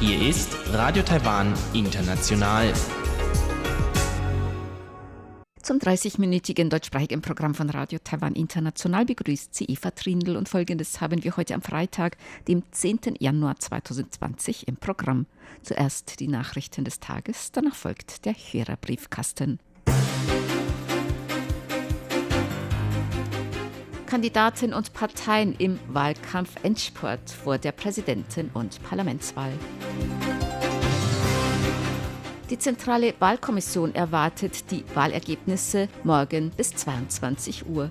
Hier ist Radio Taiwan International. Zum 30-minütigen deutschsprachigen Programm von Radio Taiwan International begrüßt sie Eva Trindl und folgendes haben wir heute am Freitag, dem 10. Januar 2020 im Programm. Zuerst die Nachrichten des Tages, danach folgt der Hörerbriefkasten. Kandidaten und Parteien im Wahlkampf Endspurt vor der Präsidenten- und Parlamentswahl. Die Zentrale Wahlkommission erwartet die Wahlergebnisse morgen bis 22 Uhr.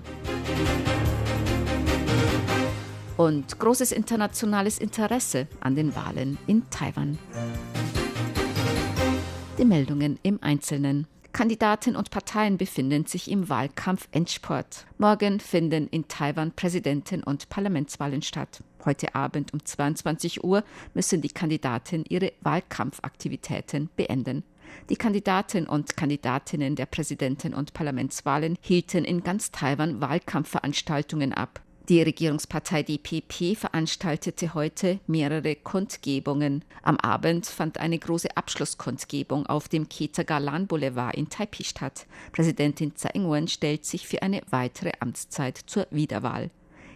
Und großes internationales Interesse an den Wahlen in Taiwan. Die Meldungen im Einzelnen. Kandidaten und Parteien befinden sich im Wahlkampf Endsport. Morgen finden in Taiwan Präsidenten- und Parlamentswahlen statt. Heute Abend um 22 Uhr müssen die Kandidaten ihre Wahlkampfaktivitäten beenden. Die Kandidaten und Kandidatinnen der Präsidenten- und Parlamentswahlen hielten in ganz Taiwan Wahlkampfveranstaltungen ab. Die Regierungspartei DPP veranstaltete heute mehrere Kundgebungen. Am Abend fand eine große Abschlusskundgebung auf dem Ketagalan Boulevard in Taipei statt. Präsidentin Tsai Ing-wen stellt sich für eine weitere Amtszeit zur Wiederwahl.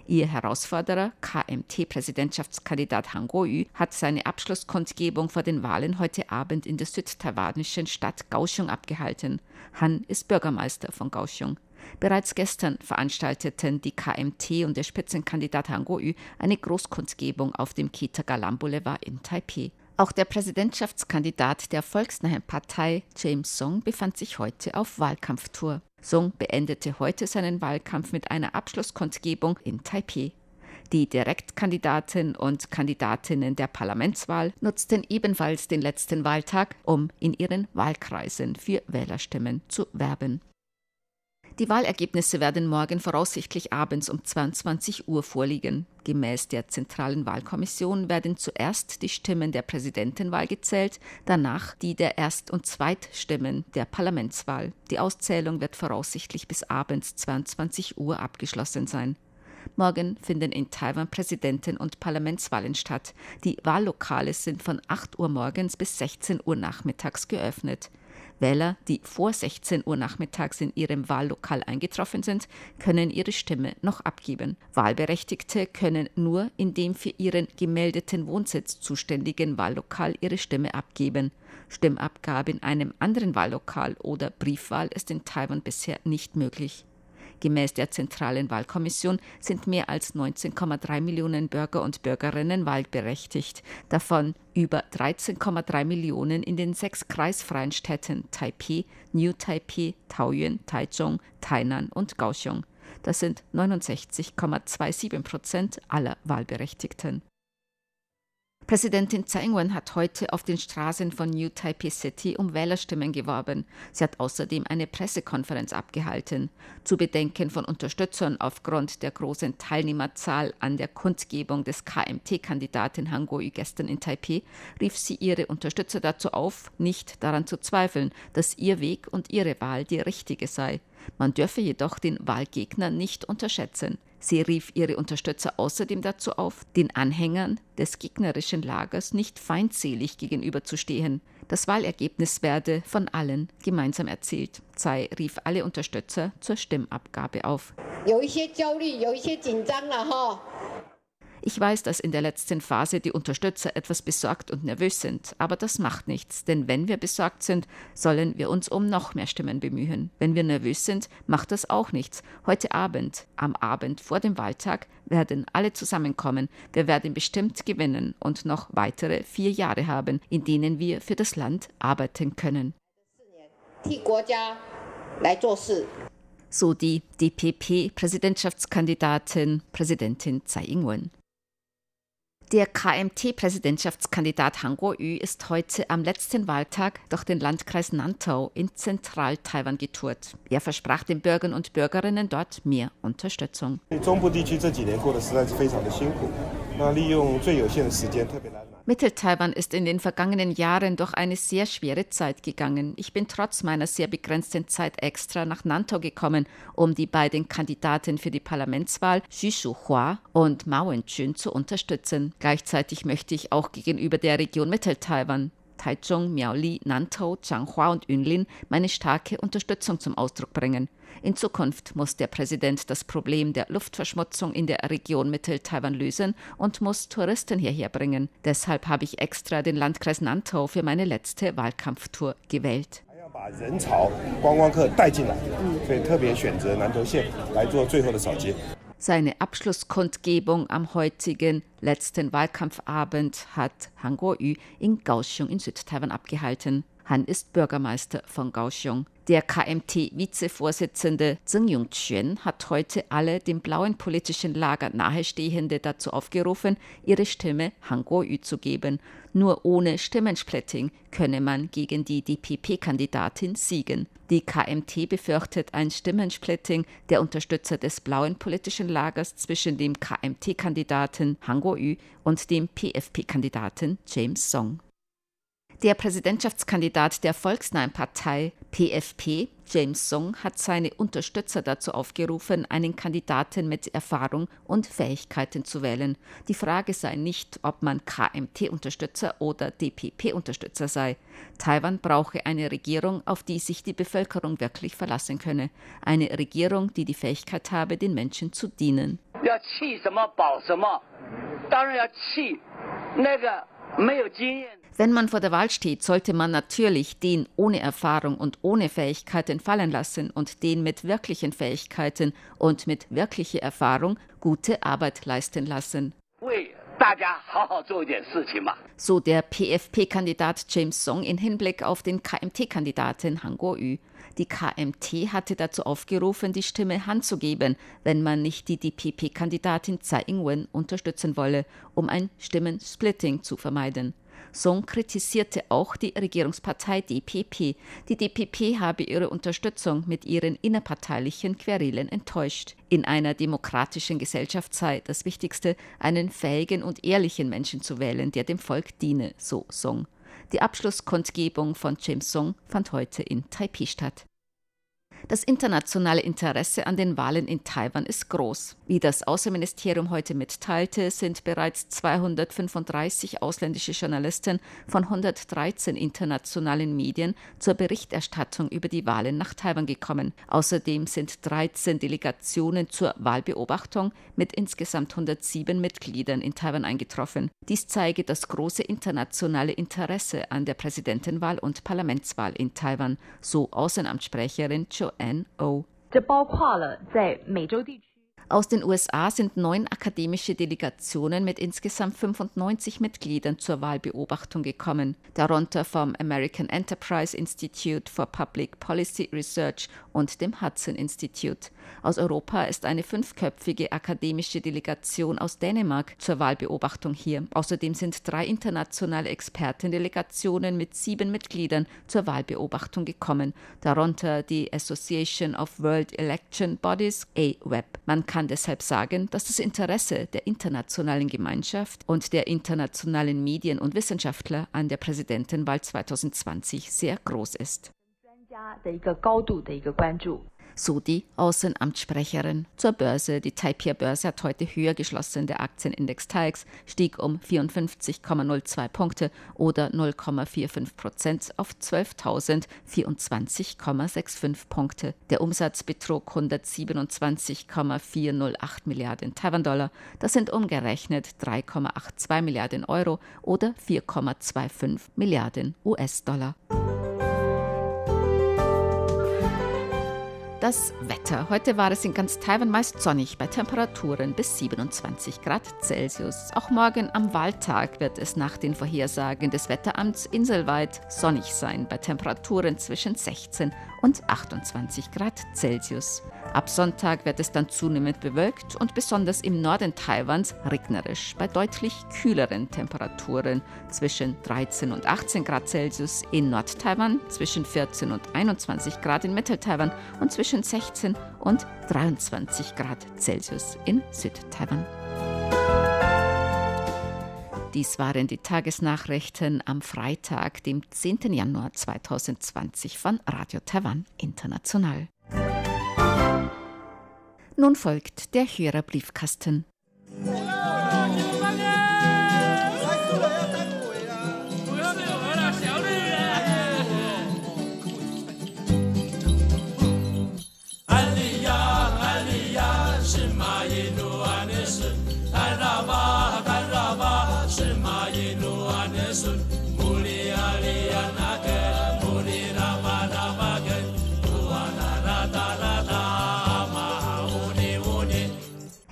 Ihr Herausforderer, KMT-Präsidentschaftskandidat Han Kuo-yu, hat seine Abschlusskundgebung vor den Wahlen heute Abend in der südtaiwanischen Stadt Kaohsiung abgehalten. Han ist Bürgermeister von Kaohsiung. Bereits gestern veranstalteten die KMT und der Spitzenkandidat Han Kuo-yu eine Großkundgebung auf dem Kitagalam Boulevard in Taipei. Auch der Präsidentschaftskandidat der Volksnahen Partei, James Song, befand sich heute auf Wahlkampftour. Song beendete heute seinen Wahlkampf mit einer Abschlusskundgebung in Taipei. Die Direktkandidaten und Kandidatinnen der Parlamentswahl nutzten ebenfalls den letzten Wahltag, um in ihren Wahlkreisen für Wählerstimmen zu werben. Die Wahlergebnisse werden morgen voraussichtlich abends um 22 Uhr vorliegen. Gemäß der Zentralen Wahlkommission werden zuerst die Stimmen der Präsidentenwahl gezählt, danach die der Erst- und Zweitstimmen der Parlamentswahl. Die Auszählung wird voraussichtlich bis abends 22 Uhr abgeschlossen sein. Morgen finden in Taiwan Präsidenten- und Parlamentswahlen statt. Die Wahllokale sind von 8 Uhr morgens bis 16 Uhr nachmittags geöffnet. Wähler, die vor 16 Uhr nachmittags in ihrem Wahllokal eingetroffen sind, können ihre Stimme noch abgeben. Wahlberechtigte können nur in dem für ihren gemeldeten Wohnsitz zuständigen Wahllokal ihre Stimme abgeben. Stimmabgabe in einem anderen Wahllokal oder Briefwahl ist in Taiwan bisher nicht möglich. Gemäß der Zentralen Wahlkommission sind mehr als 19,3 Millionen Bürger und Bürgerinnen wahlberechtigt, davon über 13,3 Millionen in den sechs kreisfreien Städten Taipei, New Taipei, Taoyuan, Taichung, Tainan und Kaohsiung. Das sind 69,27 Prozent aller Wahlberechtigten. Präsidentin Tsai Ing-wen hat heute auf den Straßen von New Taipei City um Wählerstimmen geworben. Sie hat außerdem eine Pressekonferenz abgehalten. Zu Bedenken von Unterstützern aufgrund der großen Teilnehmerzahl an der Kundgebung des KMT-Kandidaten Han Kuo-yu gestern in Taipei rief sie ihre Unterstützer dazu auf, nicht daran zu zweifeln, dass ihr Weg und ihre Wahl die richtige sei. Man dürfe jedoch den Wahlgegner nicht unterschätzen. Sie rief ihre Unterstützer außerdem dazu auf, den Anhängern des gegnerischen Lagers nicht feindselig gegenüberzustehen. Das Wahlergebnis werde von allen gemeinsam erzielt. Tsai rief alle Unterstützer zur Stimmabgabe auf. Ich weiß, dass in der letzten Phase die Unterstützer etwas besorgt und nervös sind, aber das macht nichts, denn wenn wir besorgt sind, sollen wir uns um noch mehr Stimmen bemühen. Wenn wir nervös sind, macht das auch nichts. Heute Abend, am Abend vor dem Wahltag, werden alle zusammenkommen. Wir werden bestimmt gewinnen und noch weitere vier Jahre haben, in denen wir für das Land arbeiten können. So die DPP-Präsidentschaftskandidatin Präsidentin Tsai Ing-wen. Der KMT-Präsidentschaftskandidat Han Kuo-yu ist heute am letzten Wahltag durch den Landkreis Nantau in Zentral-Taiwan getourt. Er versprach den Bürgern und Bürgerinnen dort mehr Unterstützung. Mittel-Taiwan ist in den vergangenen Jahren durch eine sehr schwere Zeit gegangen. Ich bin trotz meiner sehr begrenzten Zeit extra nach Nantou gekommen, um die beiden Kandidaten für die Parlamentswahl, Xu Shuhua und Mao Wen-chun, zu unterstützen. Gleichzeitig möchte ich auch gegenüber der Region Mittel-Taiwan Taichung, Miaoli, Nantou, Changhua und Yunlin meine starke Unterstützung zum Ausdruck bringen. In Zukunft muss der Präsident das Problem der Luftverschmutzung in der Region Mittel-Taiwan lösen und muss Touristen hierher bringen. Deshalb habe ich extra den Landkreis Nantau für meine letzte Wahlkampftour gewählt. Seine Abschlusskundgebung am heutigen letzten Wahlkampfabend hat Han Kuo-yu in Kaohsiung in Südtaiwan abgehalten. Han ist Bürgermeister von Kaohsiung. Der KMT-Vizevorsitzende Zheng Yongquan hat heute alle dem blauen politischen Lager Nahestehende dazu aufgerufen, ihre Stimme Han Kuo-yu zu geben. Nur ohne Stimmensplitting könne man gegen die DPP-Kandidatin siegen. Die KMT befürchtet ein Stimmensplitting der Unterstützer des blauen politischen Lagers zwischen dem KMT-Kandidaten Han Kuo-yu und dem PFP-Kandidaten James Song. Der Präsidentschaftskandidat der Volksnahen Partei PFP, James Song, hat seine Unterstützer dazu aufgerufen, einen Kandidaten mit Erfahrung und Fähigkeiten zu wählen. Die Frage sei nicht, ob man KMT-Unterstützer oder DPP-Unterstützer sei. Taiwan brauche eine Regierung, auf die sich die Bevölkerung wirklich verlassen könne. Eine Regierung, die die Fähigkeit habe, den Menschen zu dienen. 要气什么保 wenn man vor der Wahl steht, sollte man natürlich den ohne Erfahrung und ohne Fähigkeiten fallen lassen und den mit wirklichen Fähigkeiten und mit wirklicher Erfahrung gute Arbeit leisten lassen. So der PFP-Kandidat James Song in Hinblick auf den KMT-Kandidaten Han Kuo-yu. Die KMT hatte dazu aufgerufen, die Stimme Hand zu geben, wenn man nicht die DPP-Kandidatin Tsai Ing-wen unterstützen wolle, um ein Stimmensplitting zu vermeiden. Song kritisierte auch die Regierungspartei DPP. Die DPP habe ihre Unterstützung mit ihren innerparteilichen Querelen enttäuscht. In einer demokratischen Gesellschaft sei das Wichtigste, einen fähigen und ehrlichen Menschen zu wählen, der dem Volk diene, so Song. Die Abschlusskundgebung von James Song fand heute in Taipei statt. Das internationale Interesse an den Wahlen in Taiwan ist groß. Wie das Außenministerium heute mitteilte, sind bereits 235 ausländische Journalisten von 113 internationalen Medien zur Berichterstattung über die Wahlen nach Taiwan gekommen. Außerdem sind 13 Delegationen zur Wahlbeobachtung mit insgesamt 107 Mitgliedern in Taiwan eingetroffen. Dies zeige das große internationale Interesse an der Präsidentenwahl und Parlamentswahl in Taiwan, so Außenamtssprecherin NO. 这包括了在美洲地区。Aus den USA sind neun akademische Delegationen mit insgesamt 95 Mitgliedern zur Wahlbeobachtung gekommen, darunter vom American Enterprise Institute for Public Policy Research und dem Hudson Institute. Aus Europa ist eine fünfköpfige akademische Delegation aus Dänemark zur Wahlbeobachtung hier. Außerdem sind drei internationale Expertendelegationen mit sieben Mitgliedern zur Wahlbeobachtung gekommen, darunter die Association of World Election Bodies, AWEB. Man kann kann deshalb sagen, dass das Interesse der internationalen Gemeinschaft und der internationalen Medien und Wissenschaftler an der Präsidentenwahl 2020 sehr groß ist so die Außenamtssprecherin. Zur Börse. Die Taipei Börse hat heute höher geschlossen. Der Aktienindex TAIX stieg um 54,02 Punkte oder 0,45 Prozent auf 12.024,65 Punkte. Der Umsatz betrug 127,408 Milliarden Taiwan-Dollar. Das sind umgerechnet 3,82 Milliarden Euro oder 4,25 Milliarden US-Dollar. Das Wetter. Heute war es in ganz Taiwan meist sonnig bei Temperaturen bis 27 Grad Celsius. Auch morgen am Wahltag wird es nach den Vorhersagen des Wetteramts inselweit sonnig sein bei Temperaturen zwischen 16 und 28 Grad Celsius. Ab Sonntag wird es dann zunehmend bewölkt und besonders im Norden Taiwans regnerisch bei deutlich kühleren Temperaturen zwischen 13 und 18 Grad Celsius in Nord-Taiwan, zwischen 14 und 21 Grad in Mittel-Taiwan und zwischen 16 und 23 Grad Celsius in Süd-Taiwan. Dies waren die Tagesnachrichten am Freitag, dem 10. Januar 2020 von Radio Taiwan International. Nun folgt der Hörerbriefkasten.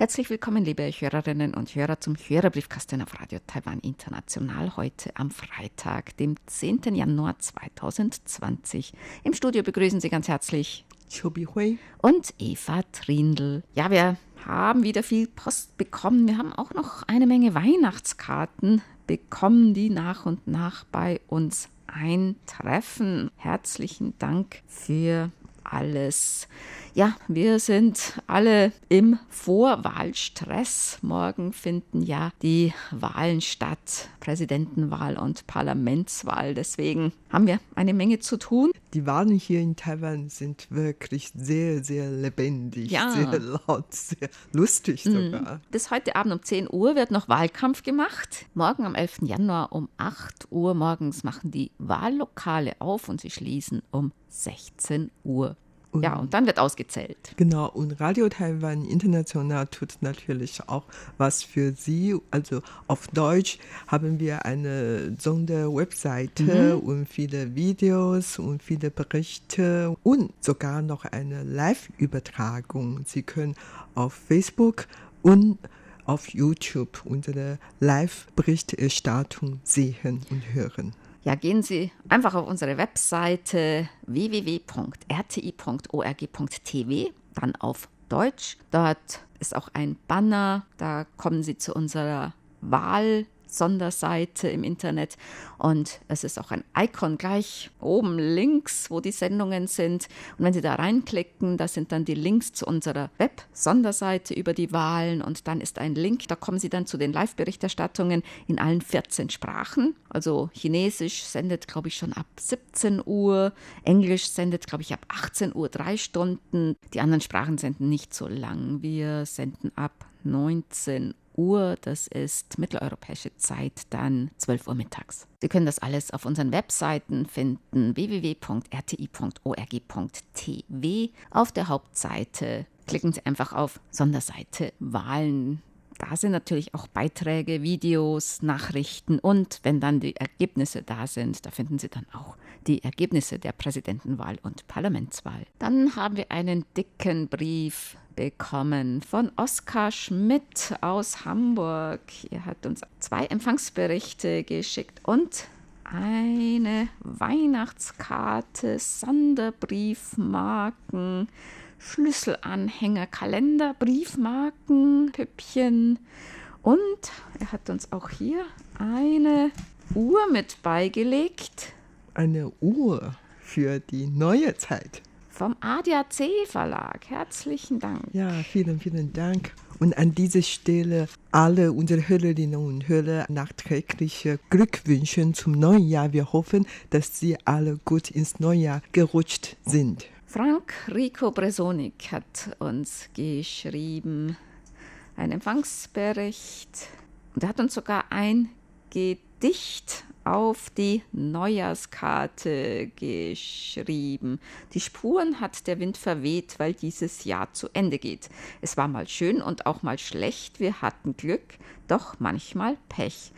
Herzlich willkommen, liebe Hörerinnen und Hörer, zum Hörerbriefkasten auf Radio Taiwan International heute am Freitag, dem 10. Januar 2020. Im Studio begrüßen Sie ganz herzlich Chobi Hui und Eva Trindl. Ja, wir haben wieder viel Post bekommen. Wir haben auch noch eine Menge Weihnachtskarten bekommen, die nach und nach bei uns eintreffen. Herzlichen Dank für alles. Ja, wir sind alle im Vorwahlstress. Morgen finden ja die Wahlen statt, Präsidentenwahl und Parlamentswahl. Deswegen haben wir eine Menge zu tun. Die Wahlen hier in Taiwan sind wirklich sehr, sehr lebendig, ja. sehr laut, sehr lustig hm. sogar. Bis heute Abend um 10 Uhr wird noch Wahlkampf gemacht. Morgen am 11. Januar um 8 Uhr morgens machen die Wahllokale auf und sie schließen um 16 Uhr. Und ja, und dann wird ausgezählt. Genau, und Radio Taiwan International tut natürlich auch was für Sie. Also auf Deutsch haben wir eine Sonderwebseite mhm. und viele Videos und viele Berichte und sogar noch eine Live-Übertragung. Sie können auf Facebook und auf YouTube unsere Live-Berichterstattung sehen und hören ja, gehen Sie einfach auf unsere Webseite www.rti.org.tv, dann auf Deutsch. Dort ist auch ein Banner, da kommen Sie zu unserer Wahl Sonderseite im Internet und es ist auch ein Icon gleich oben links, wo die Sendungen sind. Und wenn Sie da reinklicken, da sind dann die Links zu unserer Web-Sonderseite über die Wahlen und dann ist ein Link, da kommen Sie dann zu den Live-Berichterstattungen in allen 14 Sprachen. Also Chinesisch sendet, glaube ich, schon ab 17 Uhr, Englisch sendet, glaube ich, ab 18 Uhr drei Stunden. Die anderen Sprachen senden nicht so lang. Wir senden ab 19 Uhr. Das ist mitteleuropäische Zeit, dann 12 Uhr mittags. Sie können das alles auf unseren Webseiten finden, www.rti.org.tv. Auf der Hauptseite klicken Sie einfach auf Sonderseite Wahlen. Da sind natürlich auch Beiträge, Videos, Nachrichten und wenn dann die Ergebnisse da sind, da finden Sie dann auch die Ergebnisse der Präsidentenwahl und Parlamentswahl. Dann haben wir einen dicken Brief bekommen von Oskar Schmidt aus Hamburg. Er hat uns zwei Empfangsberichte geschickt und eine Weihnachtskarte, Sonderbriefmarken, Schlüsselanhänger, Kalender, Briefmarken, Püppchen und er hat uns auch hier eine Uhr mit beigelegt. Eine Uhr für die neue Zeit vom ADAC Verlag. Herzlichen Dank. Ja, vielen, vielen Dank. Und an dieser Stelle alle unsere Hörerinnen und Hörer nachträgliche Glückwünsche zum neuen Jahr. Wir hoffen, dass Sie alle gut ins neue Jahr gerutscht sind. Frank Rico Bresonik hat uns geschrieben, einen Empfangsbericht. Und er hat uns sogar ein Gedicht auf die Neujahrskarte geschrieben. Die Spuren hat der Wind verweht, weil dieses Jahr zu Ende geht. Es war mal schön und auch mal schlecht. Wir hatten Glück, doch manchmal Pech.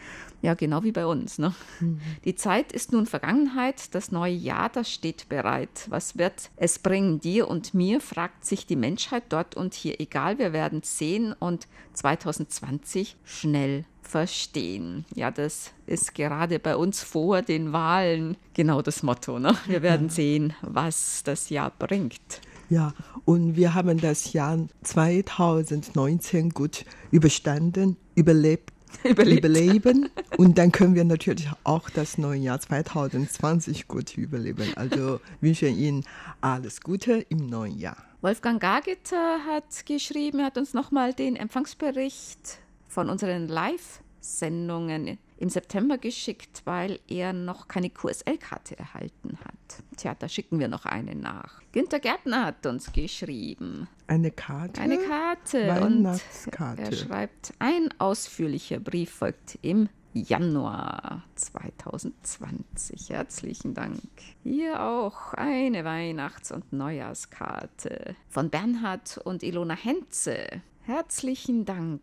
Ja, genau wie bei uns. Ne? Mhm. Die Zeit ist nun Vergangenheit, das neue Jahr, das steht bereit. Was wird es bringen dir und mir, fragt sich die Menschheit dort und hier. Egal, wir werden sehen und 2020 schnell verstehen. Ja, das ist gerade bei uns vor den Wahlen genau das Motto. Ne? Wir werden sehen, was das Jahr bringt. Ja, und wir haben das Jahr 2019 gut überstanden, überlebt Überlebt. überleben. Und dann können wir natürlich auch das neue Jahr 2020 gut überleben. Also wünsche Ihnen alles Gute im neuen Jahr. Wolfgang Gageter hat geschrieben, hat uns nochmal den Empfangsbericht von unseren Live-Sendungen im September geschickt, weil er noch keine QSL-Karte erhalten hat. Tja, da schicken wir noch eine nach. Günter Gärtner hat uns geschrieben. Eine Karte? Eine Karte. Weihnachtskarte. Und er schreibt, ein ausführlicher Brief folgt im Januar 2020. Herzlichen Dank. Hier auch eine Weihnachts- und Neujahrskarte von Bernhard und Ilona Henze. Herzlichen Dank.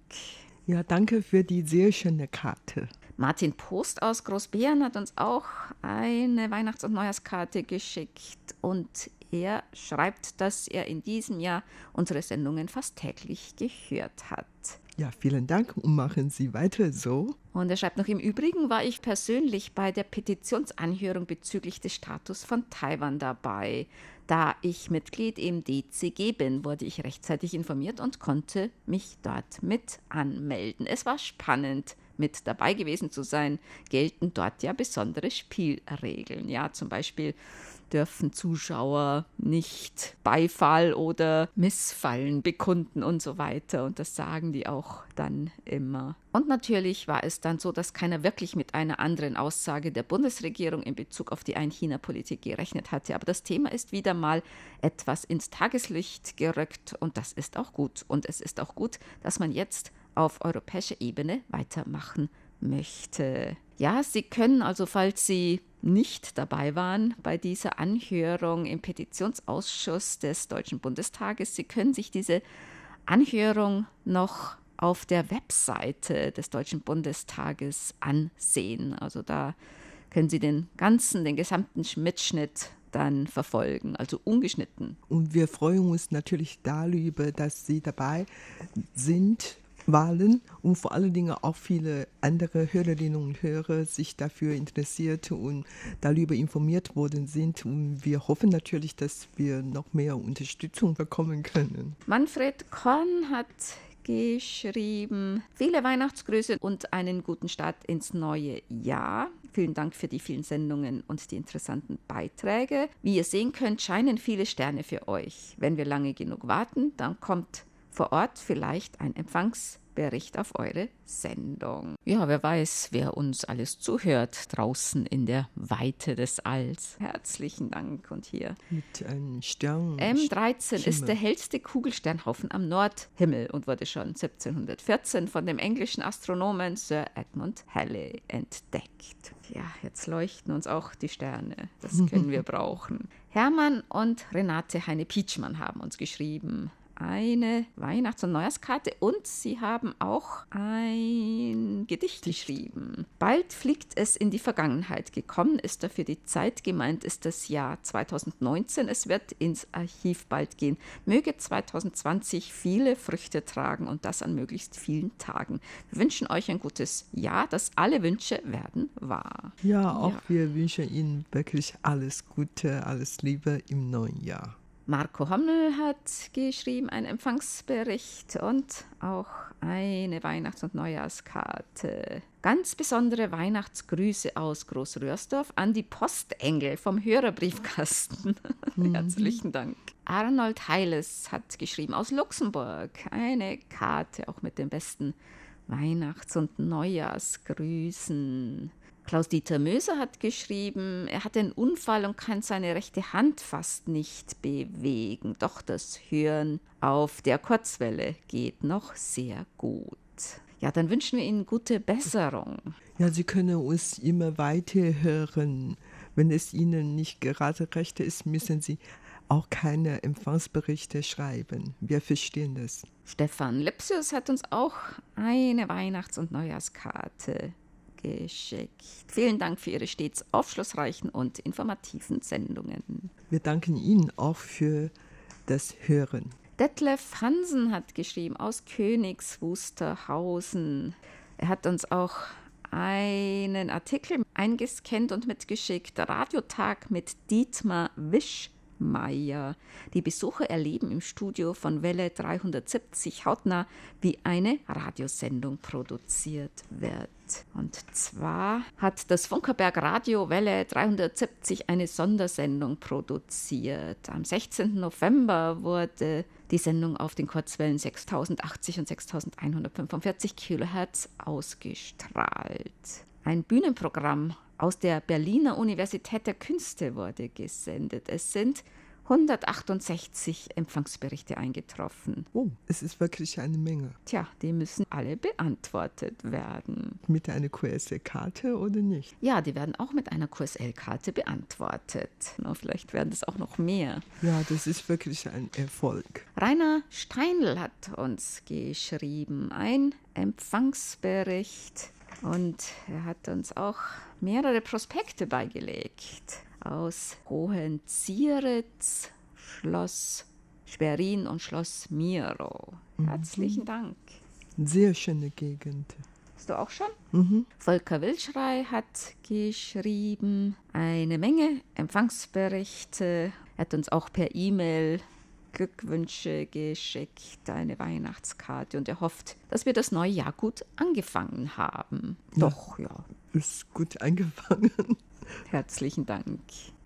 Ja, danke für die sehr schöne Karte. Martin Post aus Großbären hat uns auch eine Weihnachts- und Neujahrskarte geschickt und er schreibt, dass er in diesem Jahr unsere Sendungen fast täglich gehört hat. Ja, vielen Dank und machen Sie weiter so. Und er schreibt noch, im Übrigen war ich persönlich bei der Petitionsanhörung bezüglich des Status von Taiwan dabei. Da ich Mitglied im DCG bin, wurde ich rechtzeitig informiert und konnte mich dort mit anmelden. Es war spannend, mit dabei gewesen zu sein. Gelten dort ja besondere Spielregeln. Ja, zum Beispiel dürfen Zuschauer nicht Beifall oder Missfallen bekunden und so weiter. Und das sagen die auch dann immer. Und natürlich war es dann so, dass keiner wirklich mit einer anderen Aussage der Bundesregierung in Bezug auf die Ein-China-Politik gerechnet hatte. Aber das Thema ist wieder mal etwas ins Tageslicht gerückt und das ist auch gut. Und es ist auch gut, dass man jetzt auf europäischer Ebene weitermachen möchte. Ja, Sie können also, falls Sie nicht dabei waren bei dieser Anhörung im Petitionsausschuss des Deutschen Bundestages, Sie können sich diese Anhörung noch auf der Webseite des Deutschen Bundestages ansehen. Also da können Sie den ganzen, den gesamten Mitschnitt dann verfolgen, also ungeschnitten. Und wir freuen uns natürlich darüber, dass Sie dabei sind Wahlen und vor allen Dingen auch viele andere Hörerinnen und Hörer sich dafür interessiert und darüber informiert worden sind. Und wir hoffen natürlich, dass wir noch mehr Unterstützung bekommen können. Manfred Korn hat geschrieben, viele Weihnachtsgrüße und einen guten Start ins neue Jahr. Vielen Dank für die vielen Sendungen und die interessanten Beiträge. Wie ihr sehen könnt, scheinen viele Sterne für euch. Wenn wir lange genug warten, dann kommt vor Ort vielleicht ein Empfangsbericht auf eure Sendung. Ja, wer weiß, wer uns alles zuhört draußen in der Weite des Alls. Herzlichen Dank und hier. Mit einem Stern. M13 Schimmel. ist der hellste Kugelsternhaufen am Nordhimmel und wurde schon 1714 von dem englischen Astronomen Sir Edmund Halley entdeckt. Ja, jetzt leuchten uns auch die Sterne. Das können wir brauchen. Hermann und Renate Heine-Pietschmann haben uns geschrieben eine Weihnachts- und Neujahrskarte und sie haben auch ein Gedicht geschrieben. Bald fliegt es in die Vergangenheit. Gekommen ist dafür die Zeit, gemeint ist das Jahr 2019. Es wird ins Archiv bald gehen. Möge 2020 viele Früchte tragen und das an möglichst vielen Tagen. Wir wünschen euch ein gutes Jahr, dass alle Wünsche werden wahr. Ja, auch ja. wir wünschen Ihnen wirklich alles Gute, alles Liebe im neuen Jahr. Marco Hommel hat geschrieben einen Empfangsbericht und auch eine Weihnachts- und Neujahrskarte. Ganz besondere Weihnachtsgrüße aus Großröhrsdorf an die Postengel vom Hörerbriefkasten. Mhm. Herzlichen Dank. Arnold Heiles hat geschrieben aus Luxemburg eine Karte auch mit den besten Weihnachts- und Neujahrsgrüßen. Klaus-Dieter Möser hat geschrieben, er hat einen Unfall und kann seine rechte Hand fast nicht bewegen. Doch das Hören auf der Kurzwelle geht noch sehr gut. Ja, dann wünschen wir Ihnen gute Besserung. Ja, Sie können uns immer weiter hören. Wenn es Ihnen nicht gerade recht ist, müssen Sie auch keine Empfangsberichte schreiben. Wir verstehen das. Stefan Lepsius hat uns auch eine Weihnachts- und Neujahrskarte geschickt. Vielen Dank für Ihre stets aufschlussreichen und informativen Sendungen. Wir danken Ihnen auch für das Hören. Detlef Hansen hat geschrieben aus Königs Wusterhausen. Er hat uns auch einen Artikel eingescannt und mitgeschickt. Radiotag mit Dietmar Wisch Meyer. Die Besucher erleben im Studio von Welle 370 hautnah, wie eine Radiosendung produziert wird. Und zwar hat das Funkerberg Radio Welle 370 eine Sondersendung produziert. Am 16. November wurde die Sendung auf den Kurzwellen 6080 und 6145 Kilohertz ausgestrahlt. Ein Bühnenprogramm aus der Berliner Universität der Künste wurde gesendet. Es sind 168 Empfangsberichte eingetroffen. Oh, es ist wirklich eine Menge. Tja, die müssen alle beantwortet werden. Mit einer QSL-Karte oder nicht? Ja, die werden auch mit einer QSL-Karte beantwortet. Na, vielleicht werden es auch noch mehr. Ja, das ist wirklich ein Erfolg. Rainer Steinl hat uns geschrieben, ein Empfangsbericht. Und er hat uns auch mehrere Prospekte beigelegt aus Hohenzieritz, Schloss Schwerin und Schloss Miro. Herzlichen mhm. Dank. Sehr schöne Gegend. Hast du auch schon? Mhm. Volker Wilschrei hat geschrieben eine Menge Empfangsberichte. Er hat uns auch per E-Mail Glückwünsche geschickt, eine Weihnachtskarte und er hofft, dass wir das neue Jahr gut angefangen haben. Ja, Doch, ja. Ist gut angefangen. Herzlichen Dank.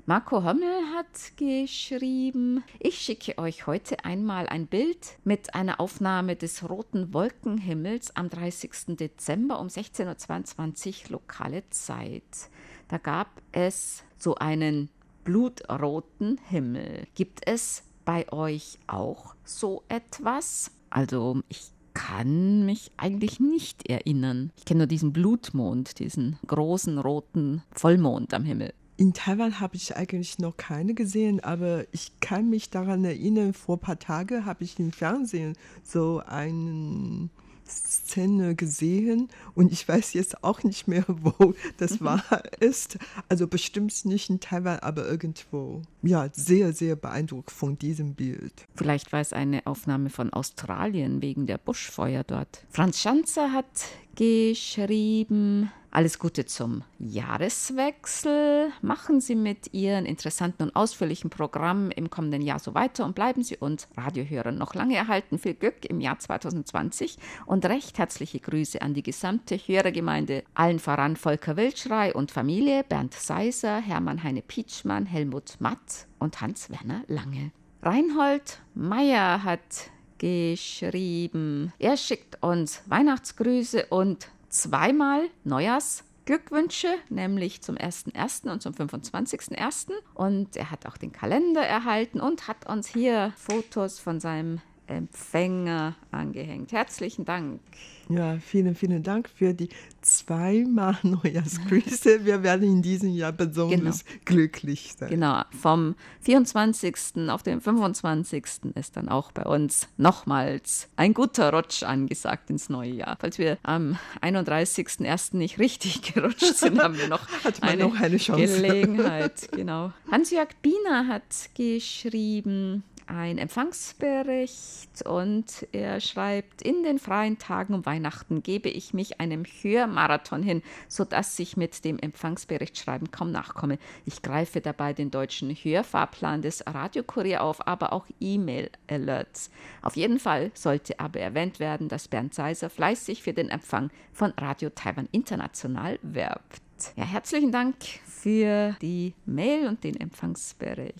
Marco Hommel hat geschrieben, ich schicke euch heute einmal ein Bild mit einer Aufnahme des roten Wolkenhimmels am 30. Dezember um 16.22 Uhr lokale Zeit. Da gab es so einen blutroten Himmel. Gibt es bei euch auch so etwas? Also ich kann mich eigentlich nicht erinnern. Ich kenne nur diesen Blutmond, diesen großen roten Vollmond am Himmel. In Taiwan habe ich eigentlich noch keine gesehen, aber ich kann mich daran erinnern, vor ein paar Tagen habe ich im Fernsehen so einen Szene gesehen und ich weiß jetzt auch nicht mehr, wo das mhm. war ist. Also bestimmt nicht in Taiwan, aber irgendwo. Ja, sehr, sehr beeindruckt von diesem Bild. Vielleicht war es eine Aufnahme von Australien wegen der Buschfeuer dort. Franz Schanzer hat geschrieben, alles Gute zum Jahreswechsel. Machen Sie mit Ihren interessanten und ausführlichen Programmen im kommenden Jahr so weiter und bleiben Sie uns Radiohörern noch lange erhalten. Viel Glück im Jahr 2020 und recht herzliche Grüße an die gesamte Hörergemeinde, allen voran Volker Wildschrei und Familie, Bernd Seiser, Hermann Heine Pietschmann, Helmut Matt und Hans-Werner Lange. Reinhold Meyer hat geschrieben. Er schickt uns Weihnachtsgrüße und zweimal Neujahrsglückwünsche, nämlich zum 1.1. und zum 25.1. Und er hat auch den Kalender erhalten und hat uns hier Fotos von seinem Empfänger angehängt. Herzlichen Dank. Ja, vielen, vielen Dank für die zweimal Neujahrsgrüße. Wir werden in diesem Jahr besonders genau. glücklich sein. Genau, vom 24. auf den 25. ist dann auch bei uns nochmals ein guter Rutsch angesagt ins neue Jahr. Falls wir am 31.01. nicht richtig gerutscht sind, haben wir noch, eine, noch eine Gelegenheit. Genau. Hans-Jörg Biener hat geschrieben, ein Empfangsbericht und er schreibt, in den freien Tagen um Weihnachten gebe ich mich einem Hörmarathon hin, sodass ich mit dem Empfangsberichtschreiben kaum nachkomme. Ich greife dabei den deutschen Hörfahrplan des Radiokurier auf, aber auch E-Mail-Alerts. Auf jeden Fall sollte aber erwähnt werden, dass Bernd Seiser fleißig für den Empfang von Radio Taiwan International werbt. Ja, herzlichen Dank für die Mail und den Empfangsbericht.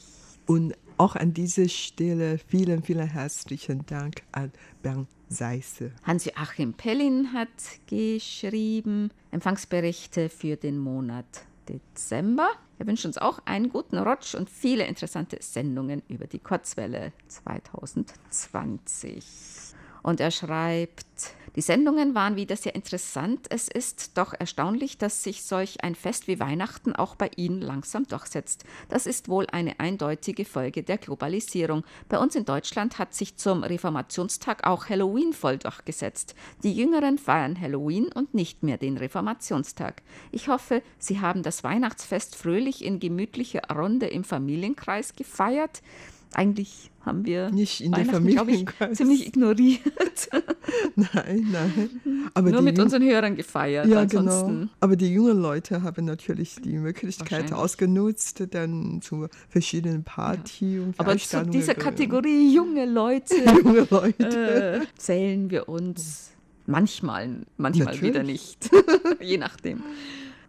Und auch an dieser Stelle vielen, vielen herzlichen Dank an Bernd Seisse. Hans-Joachim Pellin hat geschrieben, Empfangsberichte für den Monat Dezember. Er wünscht uns auch einen guten Rutsch und viele interessante Sendungen über die Kurzwelle 2020. Und er schreibt, die Sendungen waren wieder sehr interessant. Es ist doch erstaunlich, dass sich solch ein Fest wie Weihnachten auch bei Ihnen langsam durchsetzt. Das ist wohl eine eindeutige Folge der Globalisierung. Bei uns in Deutschland hat sich zum Reformationstag auch Halloween voll durchgesetzt. Die Jüngeren feiern Halloween und nicht mehr den Reformationstag. Ich hoffe, Sie haben das Weihnachtsfest fröhlich in gemütlicher Runde im Familienkreis gefeiert eigentlich haben wir nicht in der Familie ziemlich ignoriert. nein, nein. Aber Nur mit unseren Hörern gefeiert. Ja, genau. Aber die jungen Leute haben natürlich die Möglichkeit ausgenutzt, dann zu verschiedenen Partys ja. und Aber zu dieser Kategorie junge Leute, junge Leute. Äh, zählen wir uns manchmal, manchmal natürlich. wieder nicht. Je nachdem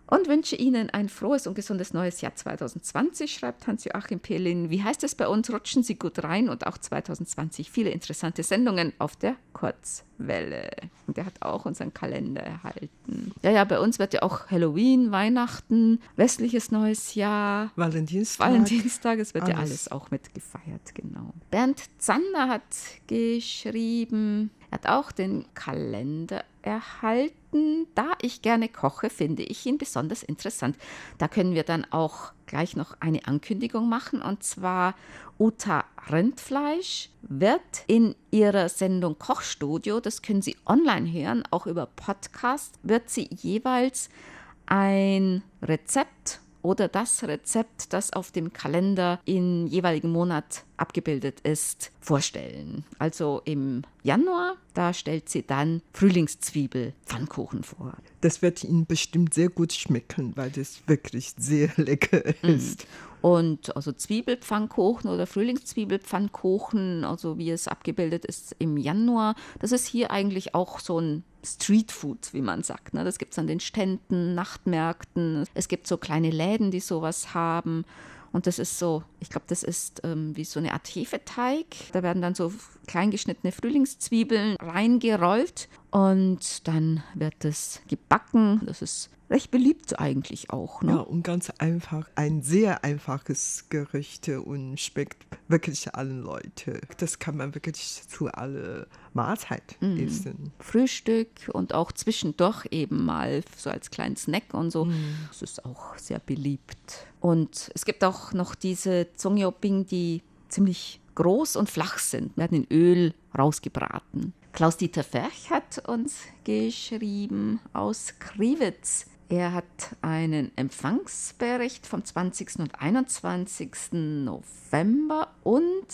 und wünsche Ihnen ein frohes und gesundes neues Jahr 2020, schreibt Hans-Joachim Pelin. Wie heißt es bei uns? Rutschen Sie gut rein und auch 2020 viele interessante Sendungen auf der Kurzwelle. Und er hat auch unseren Kalender erhalten. Ja, ja, bei uns wird ja auch Halloween, Weihnachten, westliches neues Jahr, Valentinstag. Valentinstag, es wird alles. ja alles auch mit gefeiert, genau. Bernd Zander hat geschrieben, er hat auch den Kalender erhalten. Da ich gerne koche, finde ich ihn besonders interessant. Da können wir dann auch gleich noch eine Ankündigung machen. Und zwar Uta Rindfleisch wird in ihrer Sendung Kochstudio, das können Sie online hören, auch über Podcast, wird sie jeweils ein Rezept oder das Rezept, das auf dem Kalender im jeweiligen Monat abgebildet ist, vorstellen. Also im Januar, da stellt sie dann Frühlingszwiebel Pfannkuchen vor. Das wird Ihnen bestimmt sehr gut schmecken, weil das wirklich sehr lecker mhm. ist. Und also Zwiebelpfannkuchen oder Frühlingszwiebelpfannkuchen, also wie es abgebildet ist im Januar, das ist hier eigentlich auch so ein Streetfood, wie man sagt. Ne? Das gibt es an den Ständen, Nachtmärkten. Es gibt so kleine Läden, die sowas haben. Und das ist so, ich glaube, das ist ähm, wie so eine Art Hefeteig. Da werden dann so kleingeschnittene Frühlingszwiebeln reingerollt und dann wird es gebacken. Das ist recht beliebt eigentlich auch. Ne? Ja, und ganz einfach, ein sehr einfaches Gericht und schmeckt wirklich allen Leuten. Das kann man wirklich zu aller Mahlzeit mm. essen. Frühstück und auch zwischendurch eben mal so als kleinen Snack und so. Mm. Das ist auch sehr beliebt. Und es gibt auch noch diese Zongyoping, die ziemlich groß und flach sind, werden in Öl rausgebraten. Klaus-Dieter Ferch hat uns geschrieben aus Kriwitz. Er hat einen Empfangsbericht vom 20. und 21. November und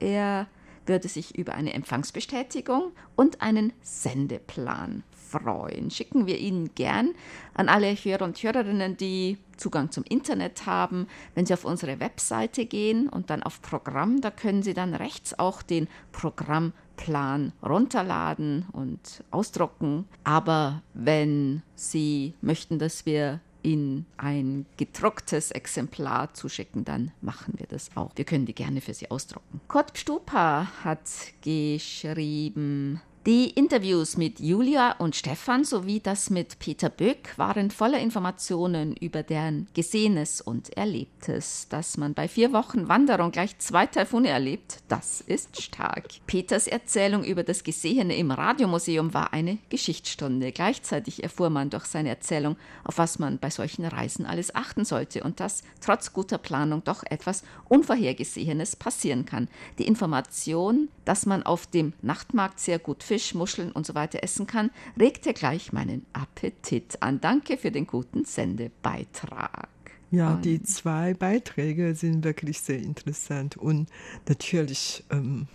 er würde sich über eine Empfangsbestätigung und einen Sendeplan freuen. Schicken wir Ihnen gern an alle Hörer und Hörerinnen, die Zugang zum Internet haben. Wenn Sie auf unsere Webseite gehen und dann auf Programm, da können Sie dann rechts auch den Programmplan runterladen und ausdrucken. Aber wenn Sie möchten, dass wir in ein gedrucktes Exemplar zuschicken, dann machen wir das auch. Wir können die gerne für Sie ausdrucken. Kurt Stupa hat geschrieben, die Interviews mit Julia und Stefan sowie das mit Peter Böck waren voller Informationen über deren Gesehenes und Erlebtes. Dass man bei vier Wochen Wanderung gleich zwei Taifune erlebt, das ist stark. Peters Erzählung über das Gesehene im Radiomuseum war eine Geschichtsstunde. Gleichzeitig erfuhr man durch seine Erzählung, auf was man bei solchen Reisen alles achten sollte und dass trotz guter Planung doch etwas Unvorhergesehenes passieren kann. Die Information, dass man auf dem Nachtmarkt sehr gut Fisch, Muscheln und so weiter essen kann, regte gleich meinen Appetit an. Danke für den guten Sendebeitrag. Ja, und die zwei Beiträge sind wirklich sehr interessant und natürlich. Ähm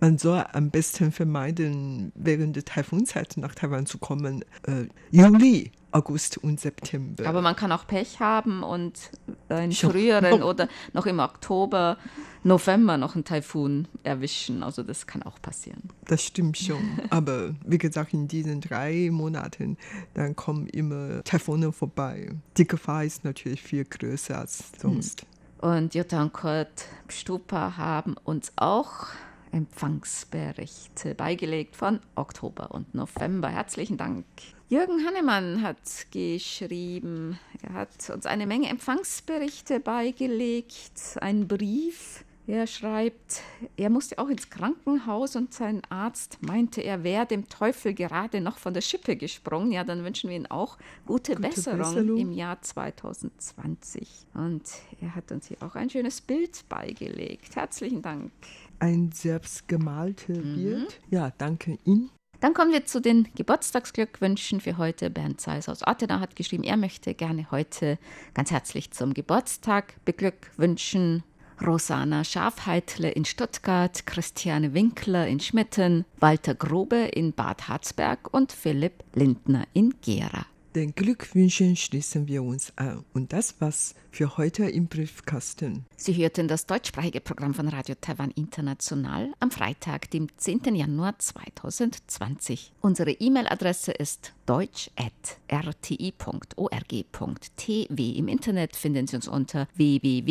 man soll am besten vermeiden, während der Taifunzeit nach Taiwan zu kommen. Äh, Juli August und September. Aber man kann auch Pech haben und einen früheren oder noch im Oktober, November noch einen Taifun erwischen. Also das kann auch passieren. Das stimmt schon. Aber wie gesagt, in diesen drei Monaten, dann kommen immer Taifune vorbei. Die Gefahr ist natürlich viel größer als sonst. Und Jutta und Kurt Stupa haben uns auch Empfangsberichte beigelegt von Oktober und November. Herzlichen Dank. Jürgen Hannemann hat geschrieben, er hat uns eine Menge Empfangsberichte beigelegt, einen Brief. Er schreibt, er musste auch ins Krankenhaus und sein Arzt meinte, er wäre dem Teufel gerade noch von der Schippe gesprungen. Ja, dann wünschen wir ihm auch gute, gute Besserung, Besserung im Jahr 2020. Und er hat uns hier auch ein schönes Bild beigelegt. Herzlichen Dank. Ein selbstgemaltes mhm. Bild. Ja, danke Ihnen. Dann kommen wir zu den Geburtstagsglückwünschen für heute. Bernd Seis aus Ortena hat geschrieben, er möchte gerne heute ganz herzlich zum Geburtstag beglückwünschen. Rosana Schafheitle in Stuttgart, Christiane Winkler in Schmitten, Walter Grobe in Bad Harzberg und Philipp Lindner in Gera. Den Glückwünschen schließen wir uns an. Und das war's für heute im Briefkasten. Sie hörten das deutschsprachige Programm von Radio Taiwan International am Freitag, dem 10. Januar 2020. Unsere E-Mail-Adresse ist deutsch.rti.org.tw. Im Internet finden Sie uns unter www.rti.org.tw,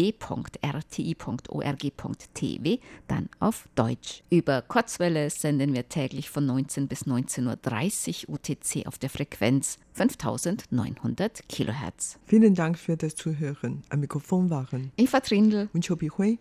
dann auf Deutsch. Über Kurzwelle senden wir täglich von 19 bis 19.30 Uhr UTC auf der Frequenz 5900 Kilohertz. Vielen Dank für das Zuhören. Am Mikrofon waren Eva Trindl und Chobi Hui.